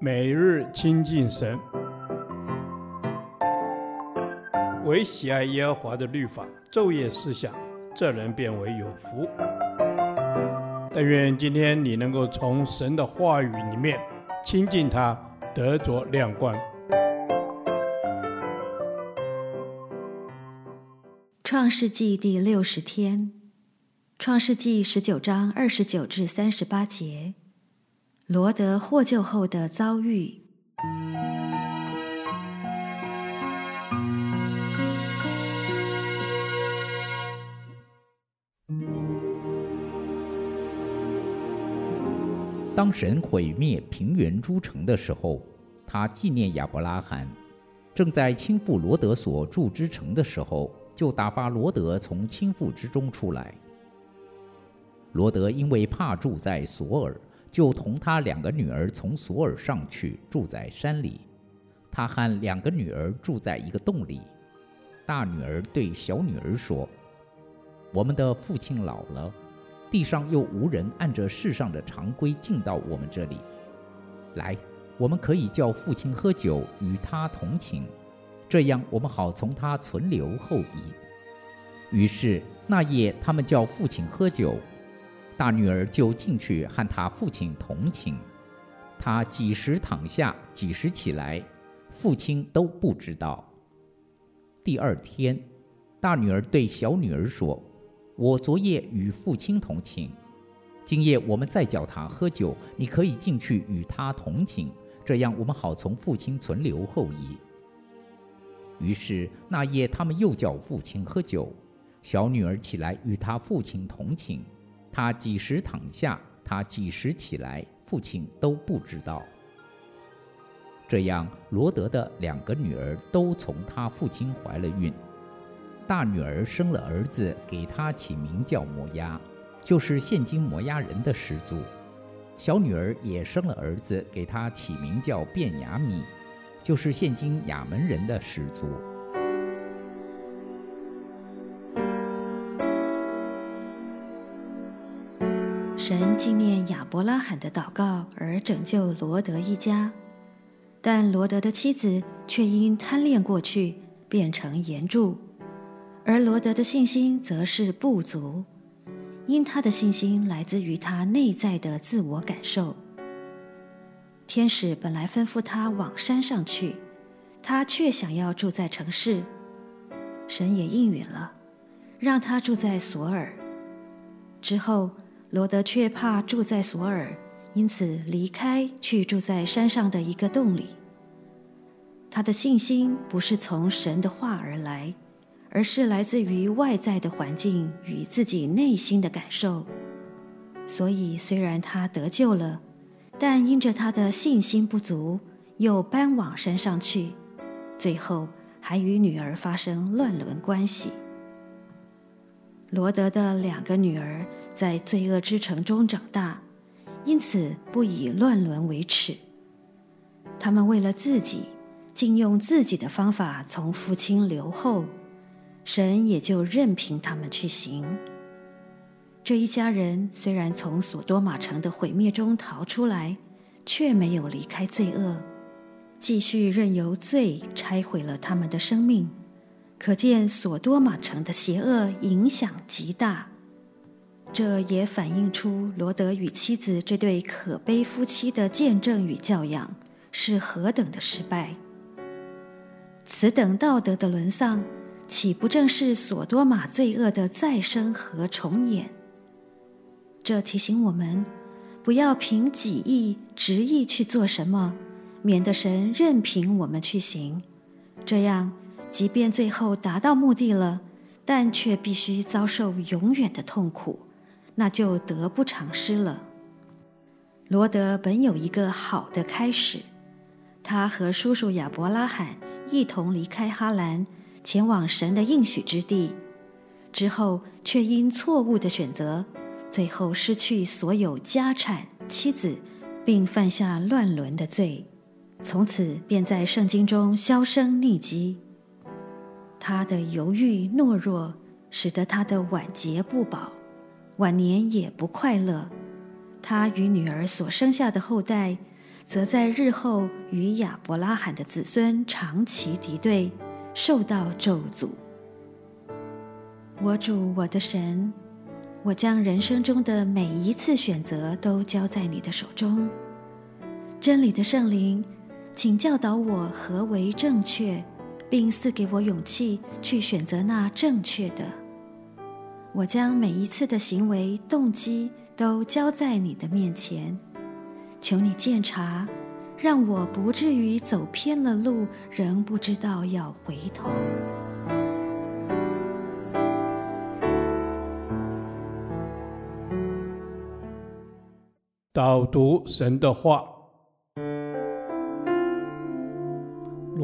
每日亲近神，唯喜爱耶和华的律法，昼夜思想，这人便为有福。但愿今天你能够从神的话语里面亲近他，得着亮光。创世纪第六十天，创世纪十九章二十九至三十八节，罗德获救后的遭遇。当神毁灭平原诸城的时候，他纪念亚伯拉罕，正在倾覆罗德所住之城的时候。就打发罗德从倾覆之中出来。罗德因为怕住在索尔，就同他两个女儿从索尔上去住在山里。他和两个女儿住在一个洞里。大女儿对小女儿说：“我们的父亲老了，地上又无人按着世上的常规进到我们这里。来，我们可以叫父亲喝酒，与他同寝。”这样，我们好从他存留后裔。于是那夜，他们叫父亲喝酒，大女儿就进去和他父亲同寝。他几时躺下，几时起来，父亲都不知道。第二天，大女儿对小女儿说：“我昨夜与父亲同寝，今夜我们再叫他喝酒，你可以进去与他同寝。这样，我们好从父亲存留后裔。”于是那夜，他们又叫父亲喝酒。小女儿起来与她父亲同寝，他几时躺下，他几时起来，父亲都不知道。这样，罗德的两个女儿都从他父亲怀了孕。大女儿生了儿子，给他起名叫摩押，就是现今摩押人的始祖。小女儿也生了儿子，给他起名叫便雅米。就是现今亚门人的始祖。神纪念亚伯拉罕的祷告而拯救罗德一家，但罗德的妻子却因贪恋过去，变成盐柱，而罗德的信心则是不足，因他的信心来自于他内在的自我感受。天使本来吩咐他往山上去，他却想要住在城市。神也应允了，让他住在索尔。之后，罗德却怕住在索尔，因此离开，去住在山上的一个洞里。他的信心不是从神的话而来，而是来自于外在的环境与自己内心的感受。所以，虽然他得救了。但因着他的信心不足，又搬往山上去，最后还与女儿发生乱伦关系。罗德的两个女儿在罪恶之城中长大，因此不以乱伦为耻。他们为了自己，竟用自己的方法从父亲留后，神也就任凭他们去行。这一家人虽然从索多玛城的毁灭中逃出来，却没有离开罪恶，继续任由罪拆毁了他们的生命。可见索多玛城的邪恶影响极大。这也反映出罗德与妻子这对可悲夫妻的见证与教养是何等的失败。此等道德的沦丧，岂不正是索多玛罪恶的再生和重演？这提醒我们，不要凭己意、执意去做什么，免得神任凭我们去行。这样，即便最后达到目的了，但却必须遭受永远的痛苦，那就得不偿失了。罗德本有一个好的开始，他和叔叔亚伯拉罕一同离开哈兰，前往神的应许之地，之后却因错误的选择。最后失去所有家产、妻子，并犯下乱伦的罪，从此便在圣经中销声匿迹。他的犹豫懦弱，使得他的晚节不保，晚年也不快乐。他与女儿所生下的后代，则在日后与亚伯拉罕的子孙长期敌对，受到咒诅。我主我的神，我将人生中的每一次选择都交在你的手中。真理的圣灵，请教导我何为正确，并赐给我勇气去选择那正确的。我将每一次的行为动机都交在你的面前，求你鉴察，让我不至于走偏了路，仍不知道要回头。导读神的话，《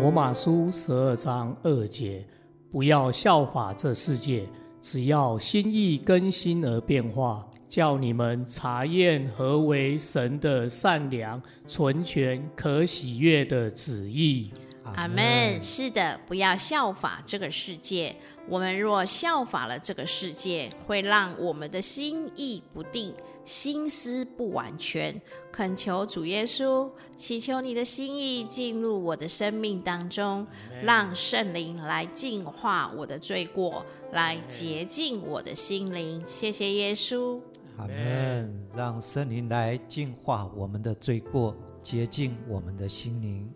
罗马书》十二章二节：不要效法这世界，只要心意更新而变化，叫你们查验何为神的善良、纯全、可喜悦的旨意。阿门。是的，不要效法这个世界。我们若效法了这个世界，会让我们的心意不定。心思不完全，恳求主耶稣，祈求你的心意进入我的生命当中，让圣灵来净化我的罪过，来洁净我的心灵。谢谢耶稣，阿门。让圣灵来净化我们的罪过，洁净我们的心灵，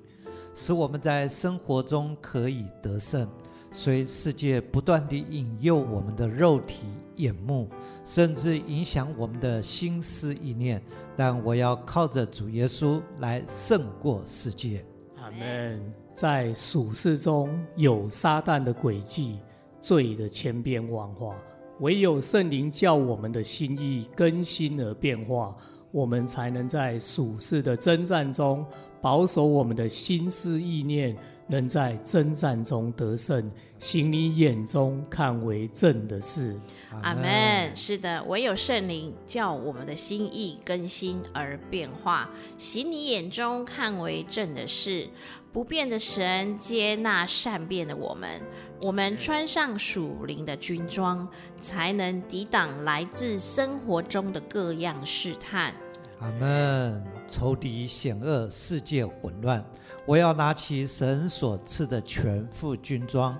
使我们在生活中可以得胜。随世界不断地引诱我们的肉体眼目，甚至影响我们的心思意念，但我要靠着主耶稣来胜过世界。阿门。在属世中有撒旦的诡计，罪的千变万化，唯有圣灵叫我们的心意更新而变化，我们才能在属世的征战中保守我们的心思意念。能在征战中得胜，行你眼中看为正的事。阿门。是的，唯有圣灵叫我们的心意更新而变化，行你眼中看为正的事。不变的神接纳善变的我们，我们穿上属灵的军装，才能抵挡来自生活中的各样试探。阿门。仇敌险恶，世界混乱。我要拿起神所赐的全副军装，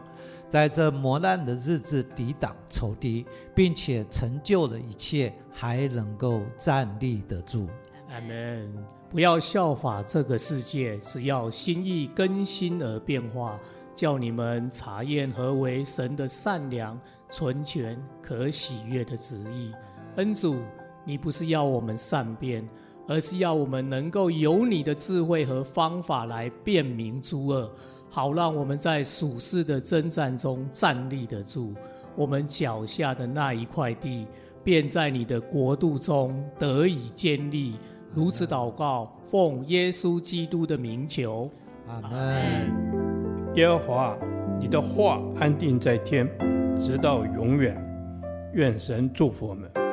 在这磨难的日子抵挡仇敌，并且成就了一切，还能够站立得住。阿门。不要效法这个世界，只要心意更新而变化，叫你们查验何为神的善良、纯全、可喜悦的旨意。恩主，你不是要我们善变。而是要我们能够有你的智慧和方法来辨明诸恶，好让我们在属世的征战中站立得住。我们脚下的那一块地，便在你的国度中得以建立。如此祷告，奉耶稣基督的名求，阿门。耶和华，你的话安定在天，直到永远。愿神祝福我们。